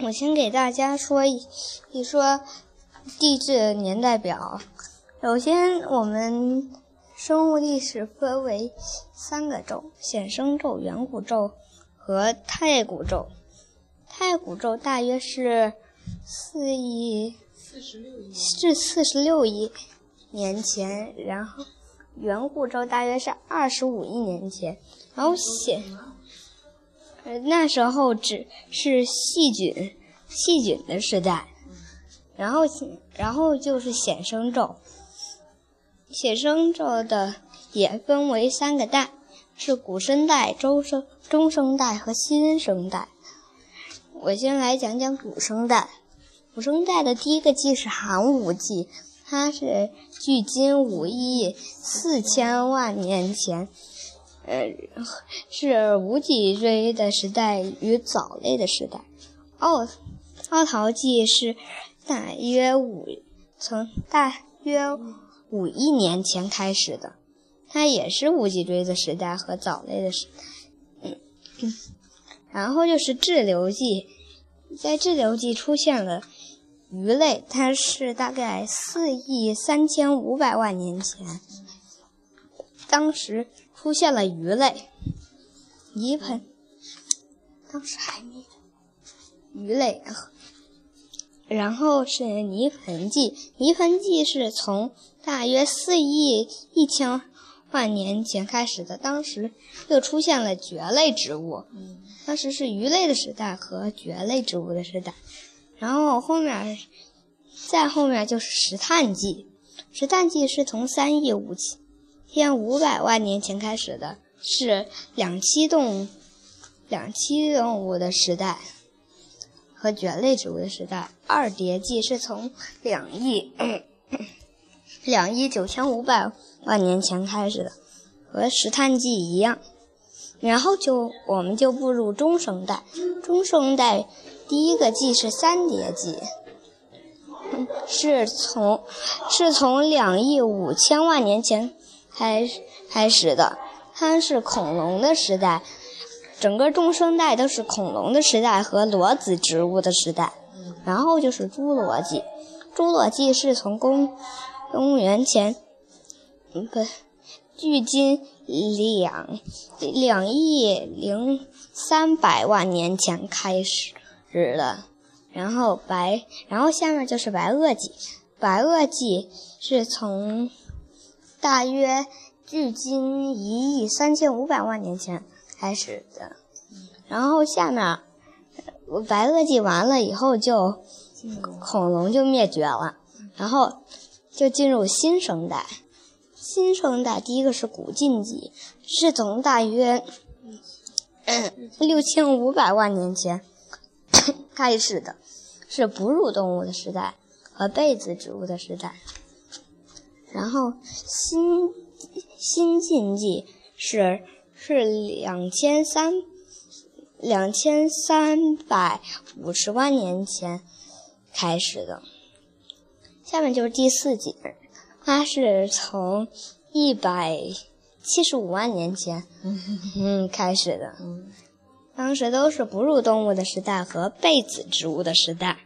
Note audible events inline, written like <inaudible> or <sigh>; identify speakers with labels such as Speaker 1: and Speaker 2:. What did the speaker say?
Speaker 1: 我先给大家说一说地质年代表。首先，我们生物历史分为三个宙：显生宙、远古宙和太古宙。太古宙大约是四亿至四十六亿年前，然后远古宙大约是二十五亿年前，然后显那时候只是细菌细菌的时代，然后然后就是显生宙。显生宙的也分为三个代，是古生代、中生中生代和新生代。我先来讲讲古生代。古生代的第一个纪是寒武纪，它是距今五亿四千万年前，呃，是无脊椎的时代与藻类的时代。奥奥陶纪是大约五从大约。五亿年前开始的，它也是无脊椎的时代和藻类的时代。嗯，<coughs> 然后就是滞留纪，在滞留纪出现了鱼类，它是大概四亿三千五百万年前，当时出现了鱼类，泥盆，当时还没鱼类。然后是泥盆纪，泥盆纪是从大约四亿一千万年前开始的，当时又出现了蕨类植物，当时是鱼类的时代和蕨类植物的时代。然后后面再后面就是石炭纪，石炭纪是从三亿五千五百万年前开始的，是两栖动两栖动物的时代。和蕨类植物的时代，二叠纪是从两亿两亿九千五百万年前开始的，和石炭纪一样。然后就我们就步入中生代，中生代第一个纪是三叠纪，是从是从两亿五千万年前开开始的，它是恐龙的时代。整个中生代都是恐龙的时代和裸子植物的时代，然后就是侏罗纪。侏罗纪是从公公元前，嗯不，距今两两亿零三百万年前开始的。然后白，然后下面就是白垩纪。白垩纪是从大约距今一亿三千五百万年前。开始的，然后下面白垩纪完了以后，就恐龙就灭绝了，然后就进入新生代。新生代第一个是古近纪，是从大约六千五百万年前 <coughs> 开始的，是哺乳动物的时代和被子植物的时代。然后新新近纪是。是两千三两千三百五十万年前开始的，下面就是第四纪，它是从一百七十五万年前 <laughs> 嗯开始的，当时都是哺乳动物的时代和被子植物的时代。